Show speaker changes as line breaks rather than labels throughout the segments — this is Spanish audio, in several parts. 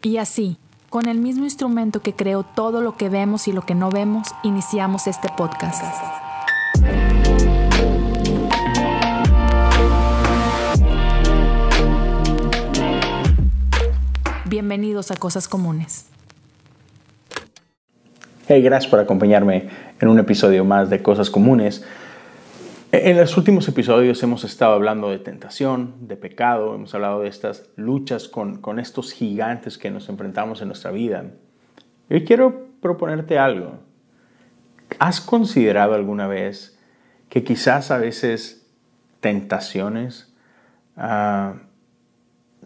Y así, con el mismo instrumento que creó todo lo que vemos y lo que no vemos, iniciamos este podcast. Bienvenidos a Cosas Comunes.
Hey, gracias por acompañarme en un episodio más de Cosas Comunes. En los últimos episodios hemos estado hablando de tentación, de pecado, hemos hablado de estas luchas con, con estos gigantes que nos enfrentamos en nuestra vida. Hoy quiero proponerte algo. ¿Has considerado alguna vez que quizás a veces tentaciones uh,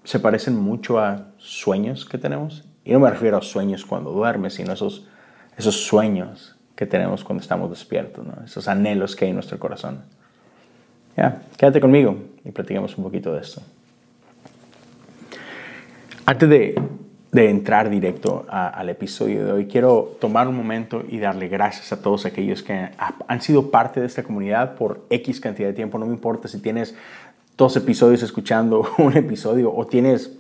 se parecen mucho a sueños que tenemos? Y no me refiero a sueños cuando duermes, sino esos, esos sueños que tenemos cuando estamos despiertos, esos anhelos que hay en nuestro corazón. Ya, quédate conmigo y platicamos un poquito de esto. Antes de, de entrar directo al episodio de hoy, quiero tomar un momento y darle gracias a todos aquellos que han sido parte de esta comunidad por X cantidad de tiempo. No me importa si tienes dos episodios escuchando un episodio o tienes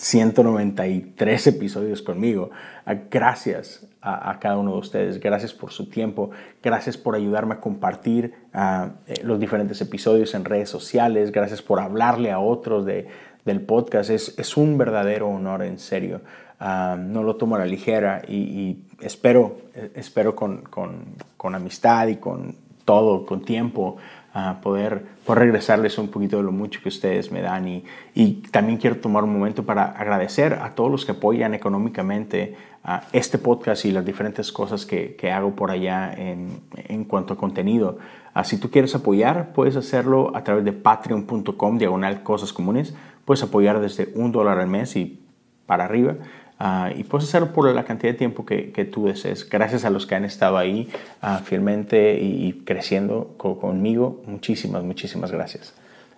193 episodios conmigo. Ah, gracias a, cada uno de ustedes, gracias por su tiempo, gracias por ayudarme a compartir ah, eh, los diferentes episodios en redes sociales, gracias por hablarle a otros de, del podcast. Es, es, un verdadero honor, en serio. Ah, no lo tomo a la ligera y, espero, eh, espero con, con, con amistad y con todo, con tiempo, a poder, poder, regresarles un poquito de lo mucho que ustedes me dan. Y, y, también quiero tomar un momento para agradecer a todos los que apoyan económicamente a este podcast y las diferentes cosas que, que hago por allá en, en, cuanto a contenido. Uh, si tú quieres apoyar, puedes hacerlo a través de patreon.com, diagonal cosas comunes. Puedes apoyar desde un dólar al mes y para arriba. Uh, y puedes hacerlo por la cantidad de tiempo que, que, tú desees. Gracias a los que han estado ahí uh, fielmente y, creciendo conmigo. Muchísimas, muchísimas gracias.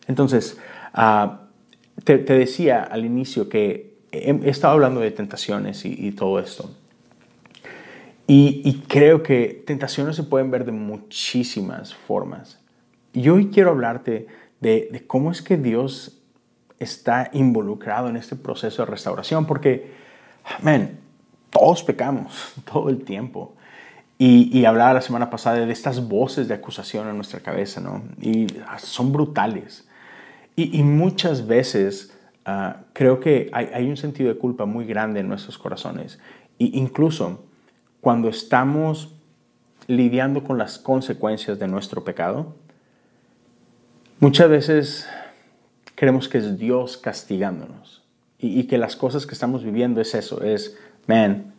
Entonces, uh, te, te, decía al inicio que he, he estado hablando de tentaciones y, y todo esto. Y, y, creo que tentaciones se pueden ver de muchísimas formas. Y hoy quiero hablarte de, de cómo es que Dios está involucrado en este proceso de restauración, porque man, todos pecamos todo el tiempo. Y, y, hablaba la semana pasada de estas voces de acusación en nuestra cabeza, ¿no? Y son brutales. Y, y muchas veces uh, creo que hay, hay, un sentido de culpa muy grande en nuestros corazones. Y incluso cuando estamos lidiando con las consecuencias de nuestro pecado, muchas veces creemos que es Dios castigándonos y, que las cosas que estamos viviendo es eso, es, man,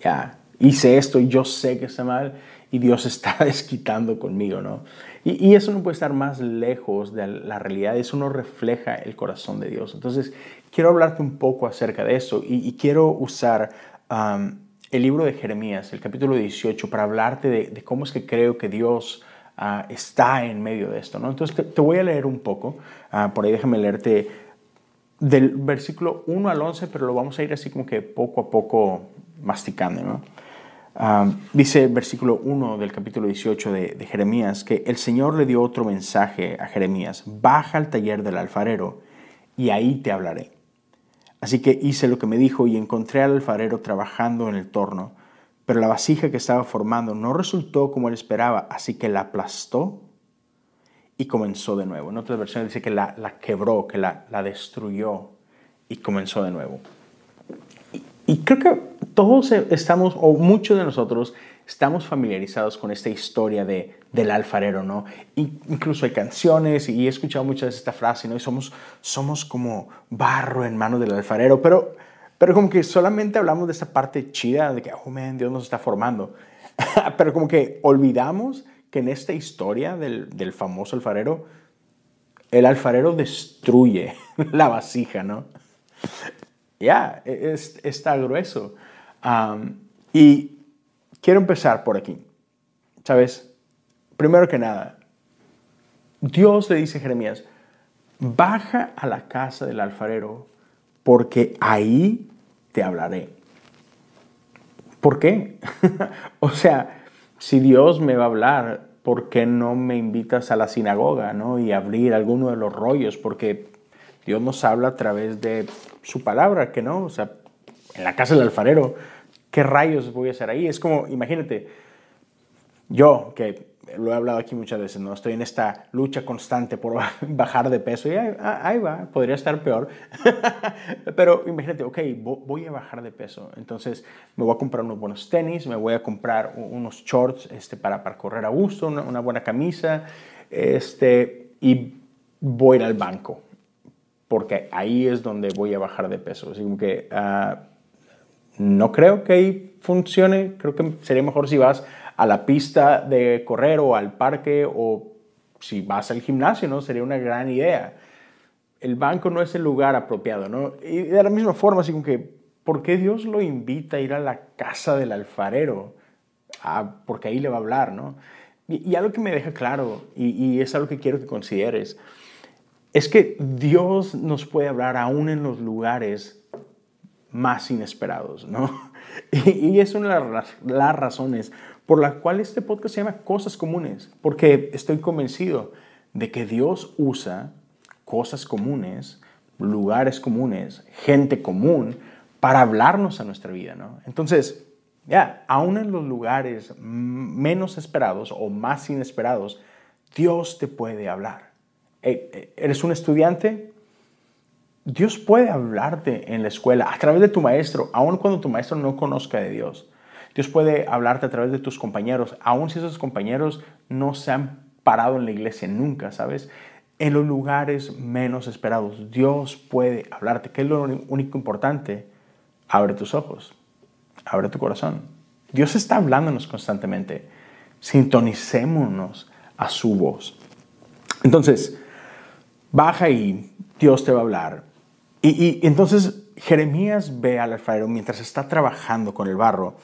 ya, hice esto y yo sé que está mal y Dios está desquitando conmigo, ¿no? Y, y, eso no puede estar más lejos de la realidad, eso no refleja el corazón de Dios. Entonces, quiero hablarte un poco acerca de eso y, y quiero usar um, el libro de Jeremías, el capítulo 18, para hablarte de, de cómo es que creo que Dios uh, está en medio de esto, ¿no? Entonces, te, te voy a leer un poco, uh, por ahí déjame leerte del versículo 1 al 11, pero lo vamos a ir así como que poco a poco masticando. Uh, dice el versículo 1 del capítulo 18 de, de, Jeremías que el Señor le dio otro mensaje a Jeremías, baja al taller del alfarero y ahí te hablaré. Así que hice lo que me dijo y encontré al alfarero trabajando en el torno, pero la vasija que estaba formando no resultó como él esperaba, así que la aplastó y comenzó de nuevo. En otras versiones dice que la, la quebró, que la, la, destruyó y comenzó de nuevo. Y, y, creo que todos estamos, o muchos de nosotros, estamos familiarizados con esta historia de, del alfarero, ¿no? incluso hay canciones y he escuchado muchas veces esta frase, ¿no? Y somos, somos como barro en manos del alfarero, pero, pero como que solamente hablamos de esta parte chida de que, oh, man, Dios nos está formando. pero como que olvidamos que en esta historia del, del famoso alfarero, el alfarero destruye la vasija, ¿no? Ya, es, está grueso. Y quiero empezar por aquí. ¿Sabes? Primero que nada, Dios le dice a Jeremías, baja a la casa del alfarero porque ahí te hablaré. ¿Por qué? o sea, si Dios me va a hablar, ¿por qué no me invitas a la sinagoga ¿no? y abrir alguno de los rollos? Porque Dios nos habla a través de su palabra, que no, o sea, en la casa del alfarero, ¿qué rayos voy a hacer ahí? Es como, imagínate, yo que lo he hablado aquí muchas veces, ¿no? Estoy en esta lucha constante por bajar de peso y ahí, va, podría estar peor. Pero imagínate, ok, voy a bajar de peso. Entonces me voy a comprar unos buenos tenis, me voy a comprar unos shorts este, para, para correr a gusto, una, buena camisa, este, y voy al banco, porque ahí es donde voy a bajar de peso. Así que uh, no creo que ahí funcione, creo que sería mejor si vas a la pista de correr o al parque o si vas al gimnasio, ¿no? Sería una gran idea. El banco no es el lugar apropiado, ¿no? Y de la misma forma, así como que, ¿por qué Dios lo invita a ir a la casa del alfarero? Ah, porque ahí le va a hablar, ¿no? Y, algo que me deja claro, y, y es algo que quiero que consideres, es que Dios nos puede hablar aún en los lugares más inesperados, ¿no? Y, es una de las razones por la cual este podcast se llama Cosas Comunes, porque estoy convencido de que Dios usa cosas comunes, lugares comunes, gente común, para hablarnos a nuestra vida, ¿no? Entonces, ya, aún en los lugares menos esperados o más inesperados, Dios te puede hablar. Eh, eh, ¿Eres un estudiante? Dios puede hablarte en la escuela a través de tu maestro, aun cuando tu maestro no conozca de Dios. Dios puede hablarte a través de tus compañeros, aun si esos compañeros no se han parado en la iglesia nunca, ¿sabes? En los lugares menos esperados, Dios puede hablarte. ¿Qué es lo único importante? Abre tus ojos, abre tu corazón. Dios está hablándonos constantemente. Sintonicémonos a su voz. Entonces, baja y Dios te va a hablar. Y, y entonces Jeremías ve al alfarero mientras está trabajando con el barro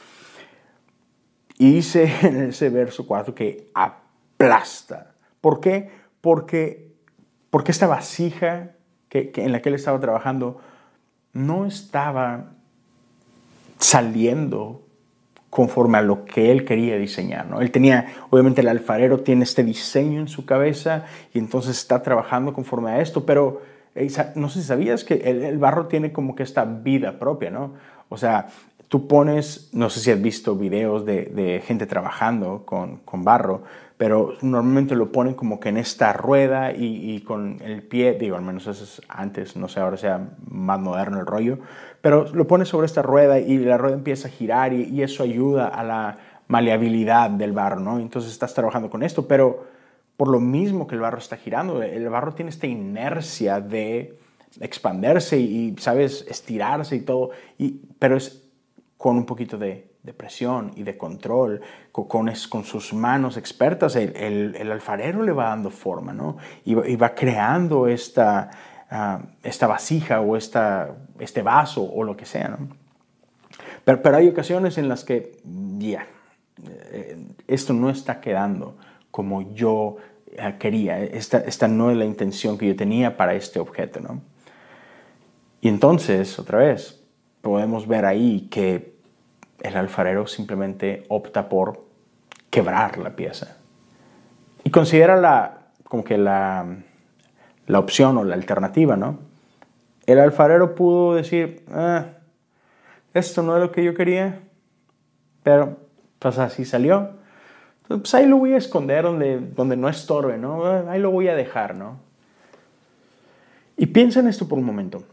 y dice en ese verso 4 que aplasta. ¿Por qué? Porque, porque esta vasija que, en la que él estaba trabajando no estaba saliendo conforme a lo que él quería diseñar. ¿no? Él tenía, obviamente el alfarero tiene este diseño en su cabeza y entonces está trabajando conforme a esto, pero no sé si sabías que el, barro tiene como que esta vida propia, ¿no? O sea, tú pones, no sé si has visto videos de, gente trabajando con, barro, pero normalmente lo ponen como que en esta rueda y, con el pie, digo, al menos eso es antes, no sé, ahora sea más moderno el rollo, pero lo pones sobre esta rueda y la rueda empieza a girar y, eso ayuda a la maleabilidad del barro, ¿no? Entonces estás trabajando con esto, pero por lo mismo que el barro está girando, el barro tiene esta inercia de expandirse y, ¿sabes?, estirarse y todo, y, pero es con un poquito de, presión y de control, con, con, sus manos expertas, el, alfarero le va dando forma, ¿no? Y, va creando esta, ah, esta vasija o esta, este vaso o lo que sea, ¿no? Pero, pero hay ocasiones en las que, ya, eh, esto no está quedando como yo eh, quería, esta, esta no es la intención que yo tenía para este objeto, ¿no? Y entonces, otra vez, podemos ver ahí que el alfarero simplemente opta por quebrar la pieza. Y considera la, como que la, la opción o la alternativa, ¿no? El alfarero pudo decir, ah, esto no es lo que yo quería, pero pues así salió. pues ahí lo voy a esconder donde, donde no estorbe, ¿no? Ahí lo voy a dejar, ¿no? Y piensa en esto por un momento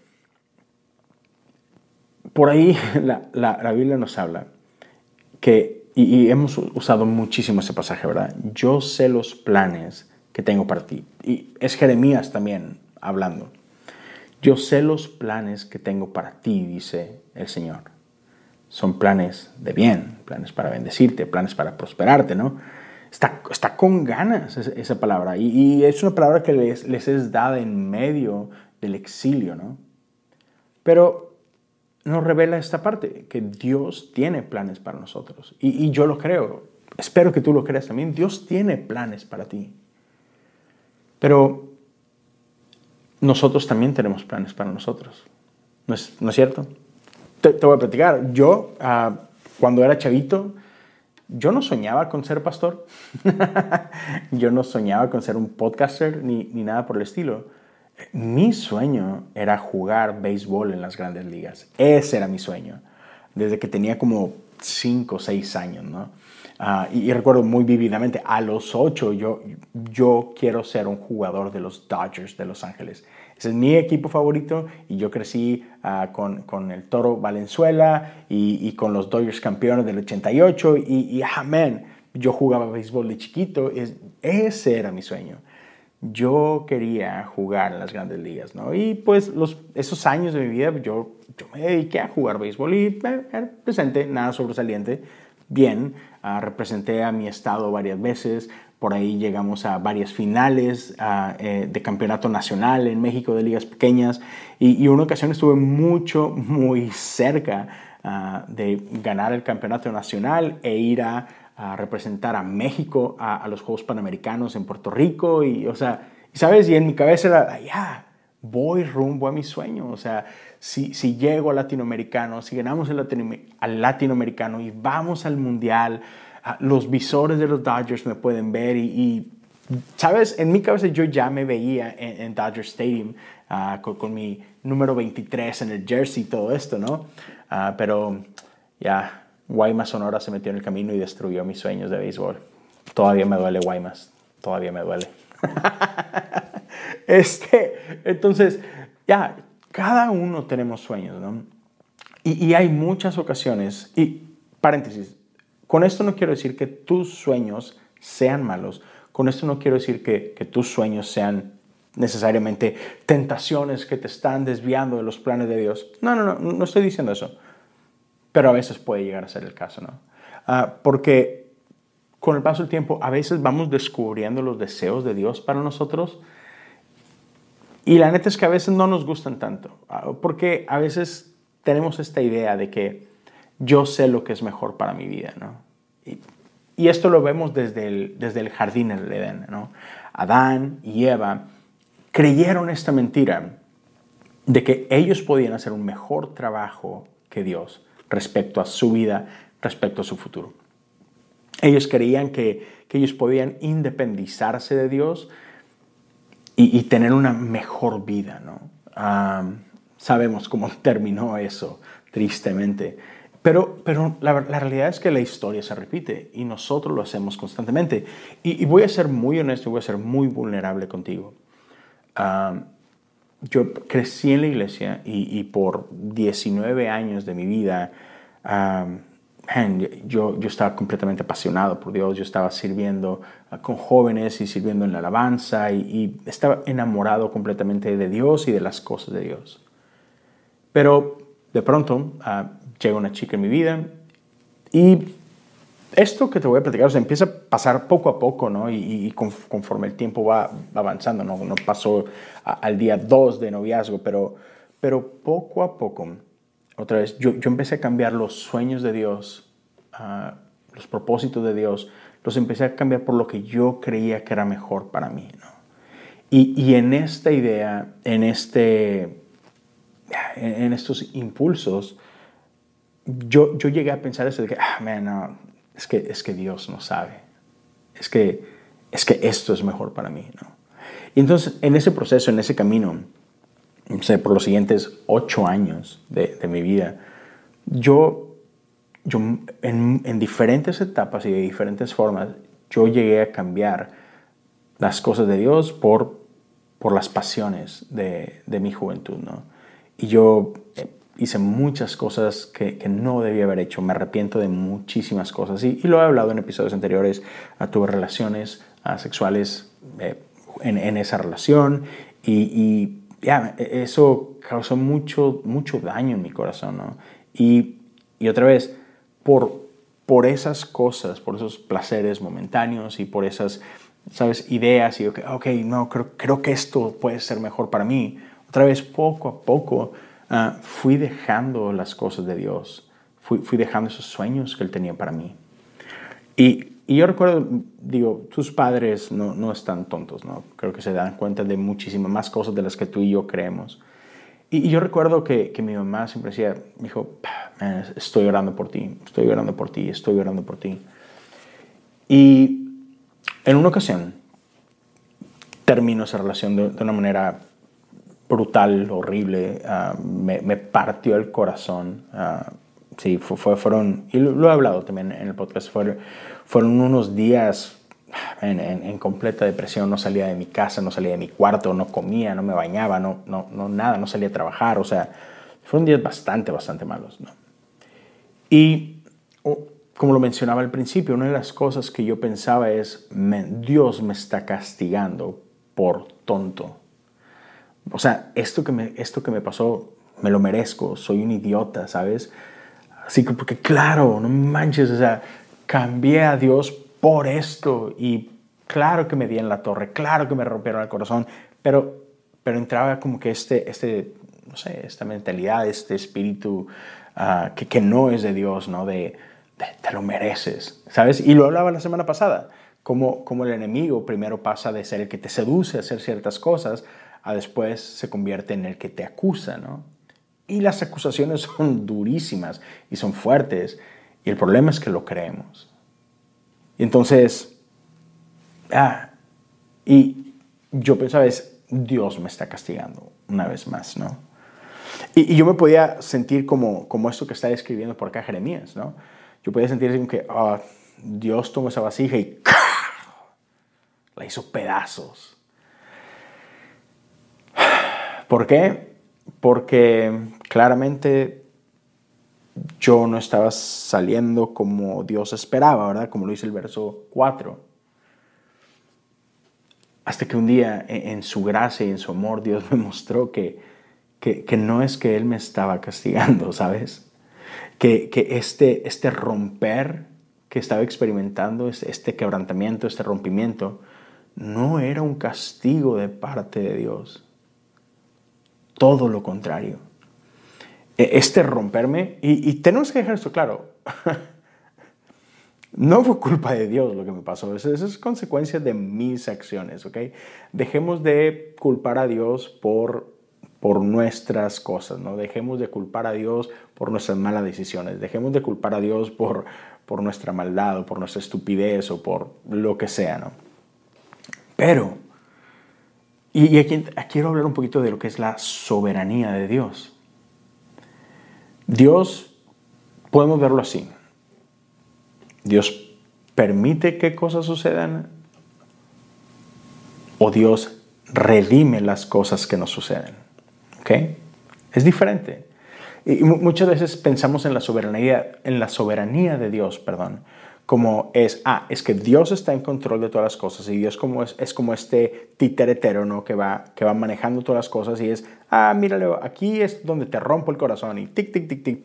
por ahí la, Biblia nos habla que, y, hemos usado muchísimo ese pasaje, ¿verdad? Yo sé los planes que tengo para ti. Y es Jeremías también hablando. Yo sé los planes que tengo para ti, dice el Señor. Son planes de bien, planes para bendecirte, planes para prosperarte, ¿no? Está, está con ganas esa palabra. Y, es una palabra que les, les es dada en medio del exilio, ¿no? Pero nos revela esta parte, que Dios tiene planes para nosotros. Y, yo lo creo, espero que tú lo creas también, Dios tiene planes para ti. Pero nosotros también tenemos planes para nosotros. ¿No es, ¿no es cierto? Te, voy a platicar. Yo, ah, cuando era chavito, yo no soñaba con ser pastor. yo no soñaba con ser un podcaster ni, ni nada por el estilo mi sueño era jugar béisbol en las grandes ligas. Ese era mi sueño. desde que tenía como 5 o 6 años, ¿no? Ah, y, recuerdo muy vividamente, a los 8 yo, yo quiero ser un jugador de los Dodgers de Los Ángeles. Ese es mi equipo favorito y yo crecí ah, con, con, el Toro Valenzuela y, con los Dodgers campeones del 88 y, y amén, yo jugaba béisbol de chiquito, es, ese era mi sueño. Yo quería jugar en las grandes ligas, ¿no? Y pues los, esos años de mi vida yo, yo me dediqué a jugar béisbol y presente, nada sobresaliente, bien, uh, representé a mi estado varias veces, por ahí llegamos a varias finales uh, eh, de campeonato nacional en México de ligas pequeñas y, y una ocasión estuve mucho, muy cerca uh, de ganar el campeonato nacional e ir a a representar a México a, los Juegos Panamericanos en Puerto Rico y, o sea, ¿sabes? Y en mi cabeza era, ya, voy rumbo a mi sueño, o sea, si, si llego al latinoamericano, si ganamos el al latinoamericano y vamos al mundial, los visores de los Dodgers me pueden ver y, ¿sabes? En mi cabeza yo ya me veía en, Dodger Stadium ah, con, mi número 23 en el jersey y todo esto, ¿no? Ah, pero ya, Guaymas Sonora se metió en el camino y destruyó mis sueños de béisbol. Todavía me duele Guaymas, todavía me duele. este, entonces, ya, cada uno tenemos sueños, ¿no? Y, hay muchas ocasiones, y paréntesis, con esto no quiero decir que tus sueños sean malos, con esto no quiero decir que, que tus sueños sean necesariamente tentaciones que te están desviando de los planes de Dios. No, no, no, no estoy diciendo eso. Pero a veces puede llegar a ser el caso, ¿no? Ah, porque con el paso del tiempo a veces vamos descubriendo los deseos de Dios para nosotros y la neta es que a veces no nos gustan tanto, ah, porque a veces tenemos esta idea de que yo sé lo que es mejor para mi vida, ¿no? Y, y esto lo vemos desde el, desde el jardín del Edén, ¿no? Adán y Eva creyeron esta mentira de que ellos podían hacer un mejor trabajo que Dios respecto a su vida, respecto a su futuro. Ellos creían que, ellos podían independizarse de Dios y, tener una mejor vida. ¿no? sabemos cómo terminó eso, tristemente. Pero, pero la, realidad es que la historia se repite y nosotros lo hacemos constantemente. Y, voy a ser muy honesto, voy a ser muy vulnerable contigo. Yo crecí en la iglesia y, por 19 años de mi vida yo, yo estaba completamente apasionado por Dios, yo estaba sirviendo ah, con jóvenes y sirviendo en la alabanza y, estaba enamorado completamente de Dios y de las cosas de Dios. Pero de pronto ah, llega una chica en mi vida y esto que te voy a platicar se empieza a pasar poco a poco, ¿no? Y, conforme el tiempo va, avanzando, ¿no? No pasó al día 2 de noviazgo, pero, pero poco a poco otra vez, yo, yo empecé a cambiar los sueños de Dios, uh, los propósitos de Dios, los empecé a cambiar por lo que yo creía que era mejor para mí. ¿no? Y, y, en esta idea, en, este, en, estos impulsos, yo, yo llegué a pensar eso de que, ah, man, no, es que, es que Dios no sabe. Es que, es que esto es mejor para mí. ¿no? Y entonces, en ese proceso, en ese camino, sé, por los siguientes ocho años de, de mi vida, yo, yo en, en, diferentes etapas y de diferentes formas, yo llegué a cambiar las cosas de Dios por, por las pasiones de, de mi juventud, ¿no? Y yo eh, hice muchas cosas que, que, no debía haber hecho, me arrepiento de muchísimas cosas y, y lo he hablado en episodios anteriores, uh, tuve relaciones uh, sexuales eh, en, en, esa relación y, y ya, e, eso causó mucho, mucho daño en mi corazón, ¿no? Y, y otra vez, por, por esas cosas, por esos placeres momentáneos y por esas, ¿sabes? Ideas y, ok, okay no, creo, creo que esto puede ser mejor para mí. Otra vez, poco a poco, uh, fui dejando las cosas de Dios. Fui, fui dejando esos sueños que Él tenía para mí. Y y yo recuerdo, digo, tus padres no, no, están tontos, ¿no? Creo que se dan cuenta de muchísimas más cosas de las que tú y yo creemos. Y, yo recuerdo que, que, mi mamá siempre decía, me dijo, estoy orando por ti, estoy orando por ti, estoy orando por ti. Y en una ocasión terminó esa relación de, una manera brutal, horrible, ah, me, me, partió el corazón. Uh, sí, fue, fueron, y lo, he hablado también en el podcast, fueron, fueron unos días en, en, completa depresión, no salía de mi casa, no salía de mi cuarto, no comía, no me bañaba, no, no, no nada, no salía a trabajar, o sea, fueron días bastante, bastante malos, ¿no? Y como lo mencionaba al principio, una de las cosas que yo pensaba es, Dios me está castigando por tonto. O sea, esto que, me, esto que me pasó, me lo merezco, soy un idiota, ¿sabes? Así que, porque claro, no manches, o sea, cambié a Dios por esto y claro que me di en la torre, claro que me rompieron el corazón, pero, pero entraba como que este, este, no sé, esta mentalidad, este espíritu Ah, que, no es de Dios, ¿no? De, te lo mereces, ¿sabes? Y lo hablaba la semana pasada, como, como el enemigo primero pasa de ser el que te seduce a hacer ciertas cosas, a después se convierte en el que te acusa, ¿no? Y las acusaciones son durísimas y son fuertes, y el problema es que lo creemos. Y entonces, ah, y yo pensaba, es, Dios me está castigando una vez más, ¿no? Y, yo me podía sentir como, como esto que está describiendo por acá Jeremías, ¿no? Yo podía sentir como que ah, Dios tomó esa vasija y la hizo pedazos. ¿Por qué? Porque claramente yo no estaba saliendo como Dios esperaba, ¿verdad? Como lo dice el verso 4. Hasta que un día, en su gracia y en su amor, Dios me mostró que, que, no es que Él me estaba castigando, ¿sabes? Que, que este, este romper que estaba experimentando, este quebrantamiento, este rompimiento, no era un castigo de parte de Dios. Todo lo contrario. E, este romperme, y, tenemos que dejar esto claro, no fue culpa de Dios lo que me pasó, eso, es consecuencia de mis acciones, ¿ok? Dejemos de culpar a Dios por por nuestras cosas, ¿no? Dejemos de culpar a Dios por nuestras malas decisiones, dejemos de culpar a Dios por, por nuestra maldad o por nuestra estupidez o por lo que sea, ¿no? Pero, y, aquí, quiero hablar un poquito de lo que es la soberanía de Dios. Dios, podemos verlo así, Dios permite que cosas sucedan o Dios redime las cosas que nos suceden. Es diferente. Y muchas veces pensamos en la soberanía, en la soberanía de Dios, perdón, como es, ah, es que Dios está en control de todas las cosas y Dios como es, es como este titeretero, ¿no? Que va, que va manejando todas las cosas y es, ah, mírale, aquí es donde te rompo el corazón y tic, tic, tic, tic,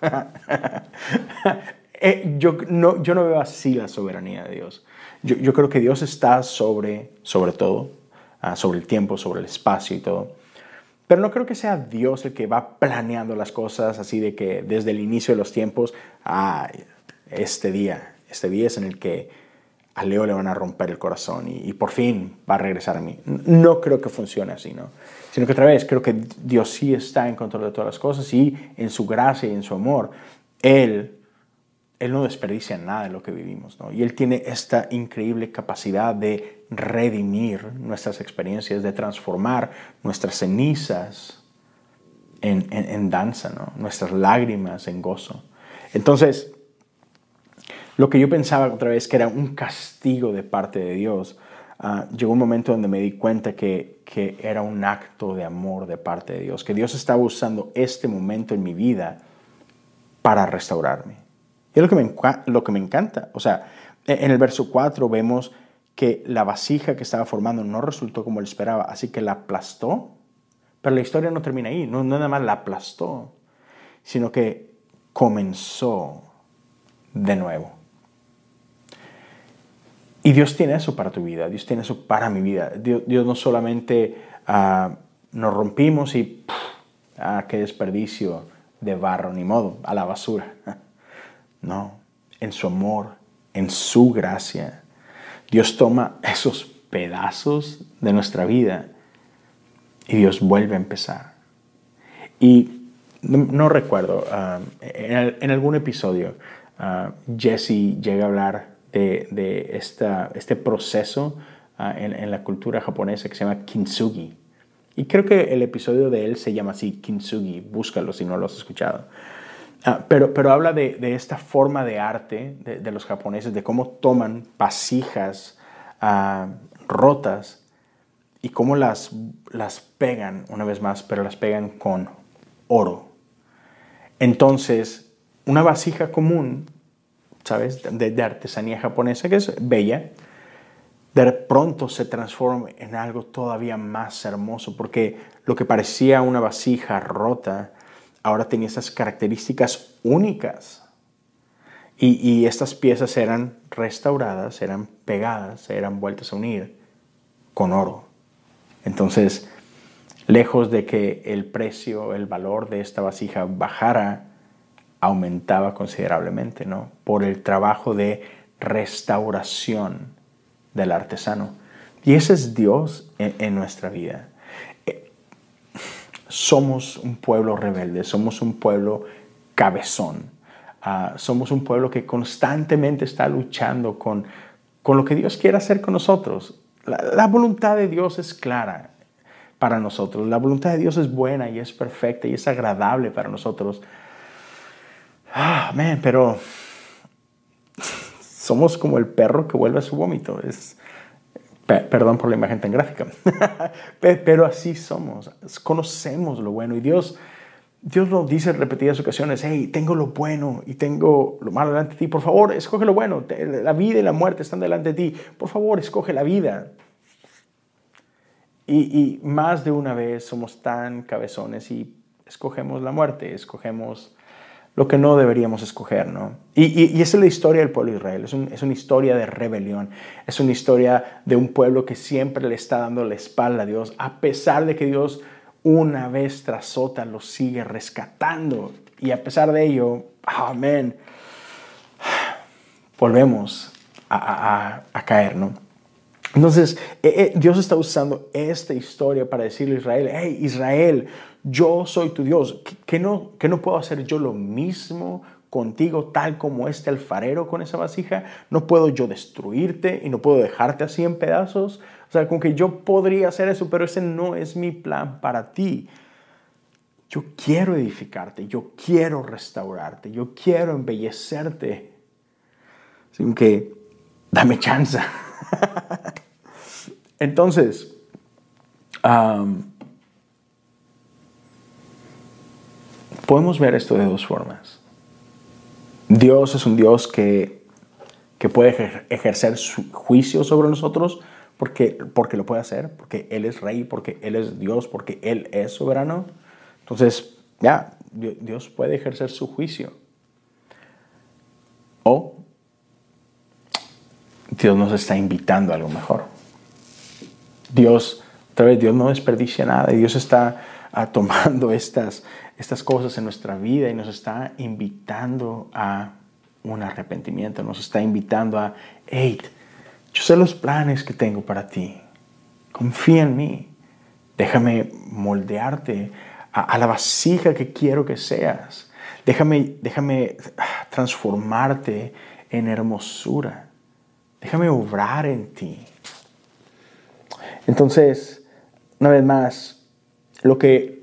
eh, yo, no, yo no veo así la soberanía de Dios. Yo, yo creo que Dios está sobre, sobre todo, ah, sobre el tiempo, sobre el espacio y todo. Pero no creo que sea Dios el que va planeando las cosas así de que desde el inicio de los tiempos, ah, este día, este día es en el que a Leo le van a romper el corazón y, por fin va a regresar a mí. No creo que funcione así, ¿no? Sino que otra vez, creo que Dios sí está en control de todas las cosas y en su gracia y en su amor, Él él no desperdicia nada de lo que vivimos, ¿no? Y Él tiene esta increíble capacidad de redimir nuestras experiencias, de transformar nuestras cenizas en, danza, ¿no? Nuestras lágrimas en gozo. Entonces, lo que yo pensaba otra vez que era un castigo de parte de Dios, ah, llegó un momento donde me di cuenta que, que era un acto de amor de parte de Dios, que Dios estaba usando este momento en mi vida para restaurarme es lo que, me, lo que me encanta. O sea, e, en el verso 4 vemos que la vasija que estaba formando no resultó como él esperaba, así que la aplastó. Pero la historia no termina ahí, no, nada más la aplastó, sino que comenzó de nuevo. Y Dios tiene eso para tu vida, Dios tiene eso para mi vida. Dios, no solamente ah, nos rompimos y, ah, qué desperdicio de barro, ni modo, a la basura. No, en su amor, en su gracia. Dios toma esos pedazos de nuestra vida y Dios vuelve a empezar. Y no, recuerdo, um, en, algún episodio uh, Jesse llega a hablar de, este proceso uh, en, la cultura japonesa que se llama kintsugi. Y creo que el episodio de él se llama así, kintsugi, búscalo si no lo has escuchado. Ah, pero, pero habla de, esta forma de arte de, los japoneses, de cómo toman vasijas ah, rotas y cómo las, las pegan, una vez más, pero las pegan con oro. Entonces, una vasija común, ¿sabes? De, artesanía japonesa, que es bella, de pronto se transforma en algo todavía más hermoso, porque lo que parecía una vasija rota, ahora tenía esas características únicas. Y, estas piezas eran restauradas, eran pegadas, eran vueltas a unir con oro. Entonces, lejos de que el precio, el valor de esta vasija bajara, aumentaba considerablemente, ¿no? Por el trabajo de restauración del artesano. Y ese es Dios en nuestra vida somos un pueblo rebelde, somos un pueblo cabezón, ah, somos un pueblo que constantemente está luchando con, con lo que Dios quiere hacer con nosotros. La, voluntad de Dios es clara para nosotros, la voluntad de Dios es buena y es perfecta y es agradable para nosotros. Ah, pero somos como el perro que vuelve a su vómito. Es, Perdón por la imagen tan gráfica. Pero así somos. Conocemos lo bueno. Y Dios, Dios lo dice repetidas ocasiones. Hey, tengo lo bueno y tengo lo malo delante de ti. Por favor, escoge lo bueno. La vida y la muerte están delante de ti. Por favor, escoge la vida. Y más de una vez somos tan cabezones y escogemos la muerte. Escogemos lo que no deberíamos escoger, ¿no? Y, esa es la historia del pueblo de Israel, es, es, una historia de rebelión, es una historia de un pueblo que siempre le está dando la espalda a Dios, a pesar de que Dios una vez tras otra lo sigue rescatando. Y a pesar de ello, amén, volvemos a, a caer, ¿no? Entonces, eh, eh, Dios está usando esta historia para decirle a Israel, hey Israel, yo soy tu Dios, ¿que no, que no puedo hacer yo lo mismo contigo tal como este alfarero con esa vasija? ¿No puedo yo destruirte y no puedo dejarte así en pedazos? O sea, con que yo podría hacer eso, pero ese no es mi plan para ti. Yo quiero edificarte, yo quiero restaurarte, yo quiero embellecerte. Así que dame chance. Entonces, podemos ver esto de dos formas. Dios es un Dios que, que puede ejercer su juicio sobre nosotros porque, porque lo puede hacer, porque Él es rey, porque Él es Dios, porque Él es soberano. Entonces, ya, Dios puede ejercer su juicio. O Dios nos está invitando a algo mejor. Dios, otra vez, Dios no desperdicia nada y Dios está ah, tomando estas, estas cosas en nuestra vida y nos está invitando a un arrepentimiento, nos está invitando a, hey, yo sé los planes que tengo para ti, confía en mí, déjame moldearte a, la vasija que quiero que seas, déjame, déjame ah, transformarte en hermosura. Déjame obrar en ti. Entonces, una vez más, lo que,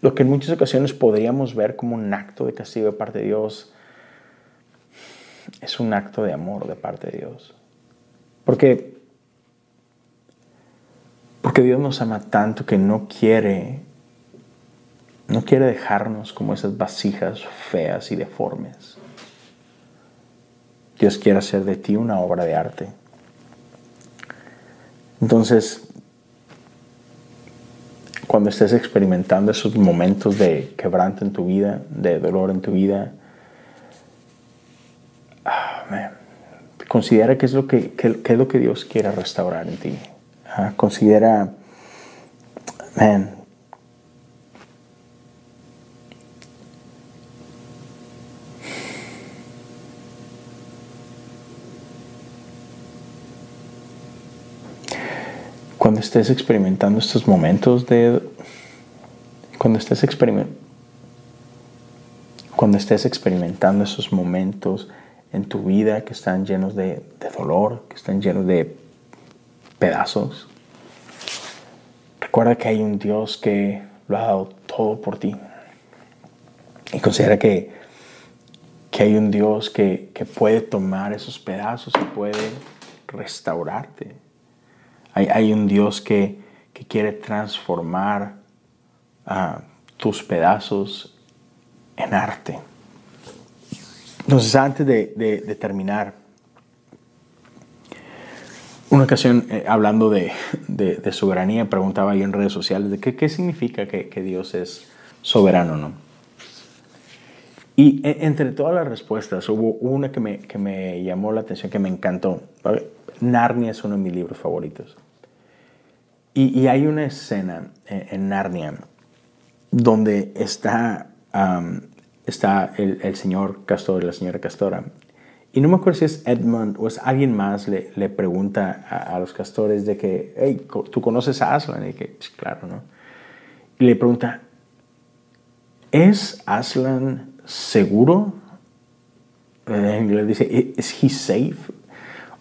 lo que en muchas ocasiones podríamos ver como un acto de castigo de parte de Dios, es un acto de amor de parte de Dios. Porque, porque Dios nos ama tanto que no quiere, no quiere dejarnos como esas vasijas feas y deformes. Dios quiere hacer de ti una obra de arte. Entonces, cuando estés experimentando esos momentos de quebranto en tu vida, de dolor en tu vida, ah, considera qué es, lo que, es lo que Dios quiere restaurar en ti. Ah, considera, man, cuando estés experimentando estos momentos de... Cuando estés, cuando estés experimentando esos momentos en tu vida que están llenos de, de dolor, que están llenos de pedazos, recuerda que hay un Dios que lo ha dado todo por ti. Y considera que, que hay un Dios que, que puede tomar esos pedazos y puede restaurarte. Hay, un Dios que, que quiere transformar uh, tus pedazos en arte. Entonces, antes de, terminar, una ocasión, eh, hablando de, de, soberanía, preguntaba ahí en redes sociales de qué, qué significa que, que, Dios es soberano, ¿no? Y e, entre todas las respuestas hubo una que me, que me llamó la atención, que me encantó. Narnia es uno de mis libros favoritos. Y, y hay una escena en, en Narnia donde está, um, está el, el, señor Castor y la señora Castora y no me acuerdo si es Edmund o es alguien más, le, le pregunta a, los castores de que, hey, ¿tú conoces a Aslan? Y que, pues, claro, ¿no? Y le pregunta, ¿es Aslan seguro? En inglés dice, ¿is he safe?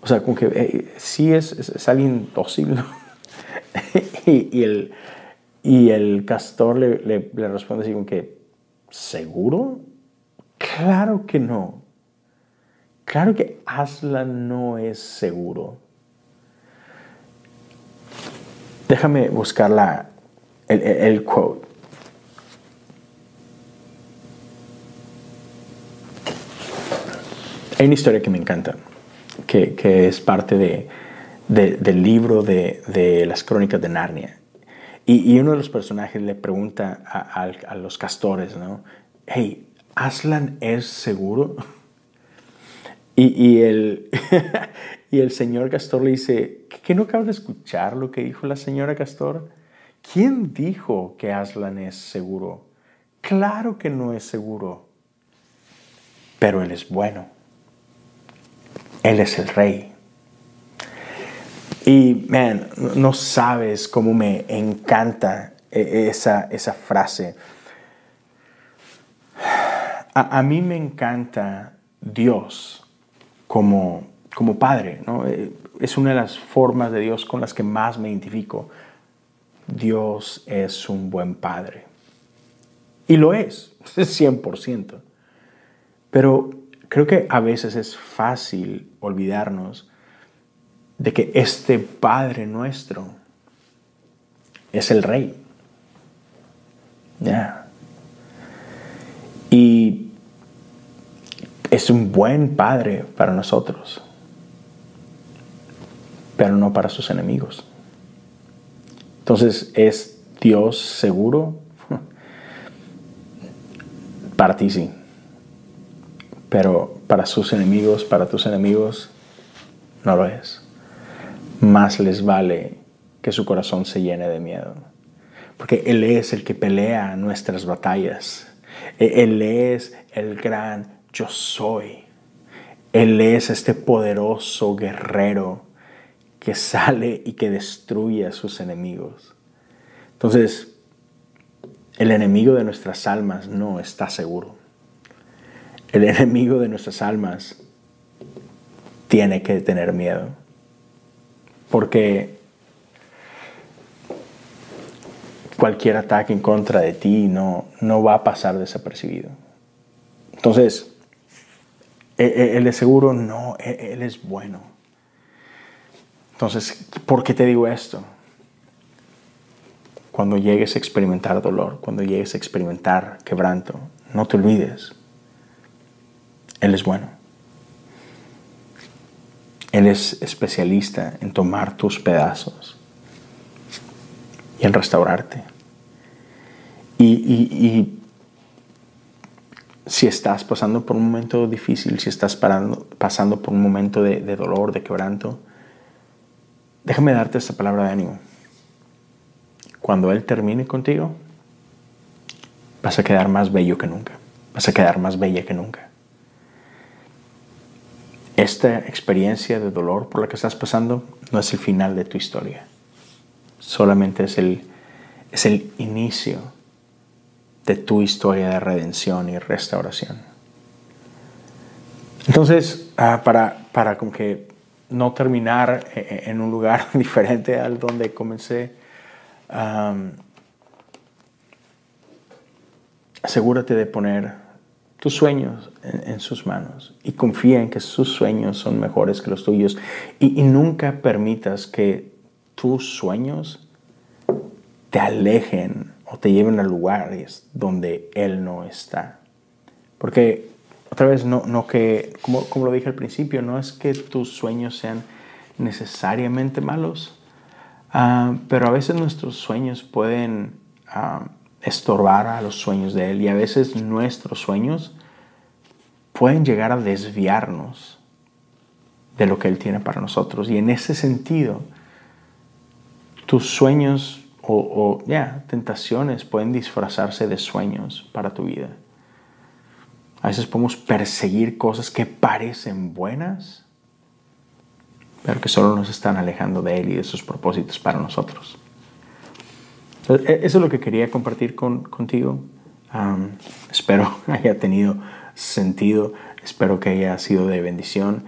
O sea, como que sí es, es, alguien dócil, ¿no? y, el, y el castor le, le, responde así como que, ¿seguro? Claro que no. Claro que Aslan no es seguro. Déjame buscar la, el, el, quote. Hay una historia que me encanta, que, que es parte de, de, del libro de, de, las crónicas de Narnia. Y, y, uno de los personajes le pregunta a, a, a los castores, ¿no? Hey, ¿Aslan es seguro? Y, el, y el señor Castor le dice, ¿qué no acabas de escuchar lo que dijo la señora Castor? ¿Quién dijo que Aslan es seguro? Claro que no es seguro, pero él es bueno. Él es el rey. Y, man, no sabes cómo me encanta e, esa, esa frase. A, a mí me encanta Dios como, como padre. ¿no? Eh, es una de las formas de Dios con las que más me identifico. Dios es un buen padre. Y lo es, 100%. Pero creo que a veces es fácil olvidarnos de que este Padre nuestro es el Rey. Ya. Y es un buen padre para nosotros, pero no para sus enemigos. Entonces, ¿es Dios seguro? Para ti sí, pero para sus enemigos, para tus enemigos, no lo es. Más les vale que su corazón se llene de miedo, porque Él es el que pelea nuestras batallas. E-, Él es el gran yo soy. Él es este poderoso guerrero que sale y que destruye a sus enemigos. Entonces, el enemigo de nuestras almas no está seguro. El enemigo de nuestras almas tiene que tener miedo. Porque cualquier ataque en contra de ti no, no va a pasar desapercibido. Entonces, eh, eh, él es seguro, no, e, Él es bueno. Entonces, ¿por qué te digo esto? Cuando llegues a experimentar dolor, cuando llegues a experimentar quebranto, no te olvides, Él es bueno. Él es especialista en tomar tus pedazos y en restaurarte. Y, si estás pasando por un momento difícil, si estás pasando por un momento de, de dolor, de quebranto, déjame darte esta palabra de ánimo. Cuando Él termine contigo, vas a quedar más bello que nunca. Vas a quedar más bella que nunca. Esta experiencia de dolor por la que estás pasando no es el final de tu historia. Solamente es el, es el inicio de tu historia de redención y restauración. Entonces, ah, para, para como que no terminar e, e, en un lugar diferente al donde comencé, asegúrate de poner tus sueños en, sus manos y confía en que sus sueños son mejores que los tuyos y, nunca permitas que tus sueños te alejen o te lleven a lugares donde Él no está. Porque, otra vez, no, no que, como, como lo dije al principio, no es que tus sueños sean necesariamente malos, ah, pero a veces nuestros sueños pueden ah, estorbar a los sueños de Él y a veces nuestros sueños pueden llegar a desviarnos de lo que Él tiene para nosotros. Y en ese sentido, tus sueños o, ya, tentaciones pueden disfrazarse de sueños para tu vida. A veces podemos perseguir cosas que parecen buenas, pero que solo nos están alejando de Él y de sus propósitos para nosotros. E, eso es lo que quería compartir con, contigo. espero haya tenido sentido, espero que haya sido de bendición.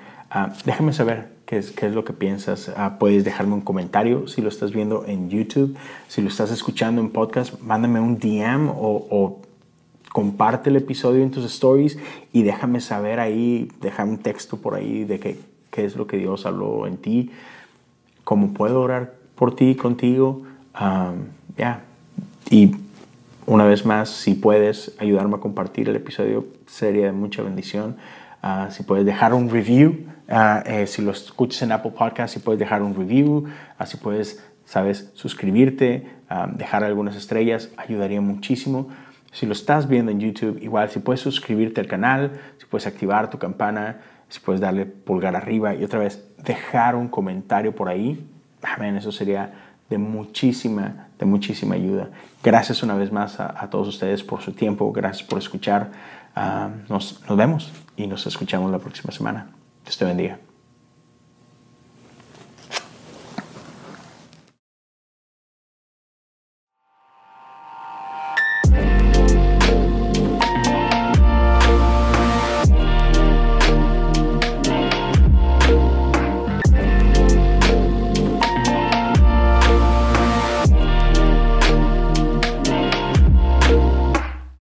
Déjame saber qué es, qué es lo que piensas. Ah, puedes dejarme un comentario si lo estás viendo en YouTube, si lo estás escuchando en podcast, mándame un DM o, comparte el episodio en tus stories y déjame saber ahí, deja un texto por ahí de qué, qué es lo que Dios habló en ti, cómo puedo orar por ti, contigo. Ya, y una vez más, si puedes ayudarme a compartir el episodio, sería de mucha bendición. Ah, si puedes dejar un review, ah, eh, si lo escuchas en Apple Podcast, si puedes dejar un review, así puedes, sabes, suscribirte, ah, dejar algunas estrellas, ayudaría muchísimo. Si lo estás viendo en YouTube, igual, si puedes suscribirte al canal, si puedes activar tu campana, si puedes darle pulgar arriba y otra vez dejar un comentario por ahí, amén, eso sería de muchísima, de muchísima ayuda. Gracias una vez más a, todos ustedes por su tiempo, gracias por escuchar. Ah, nos, nos vemos y nos escuchamos la próxima semana. Dios te bendiga.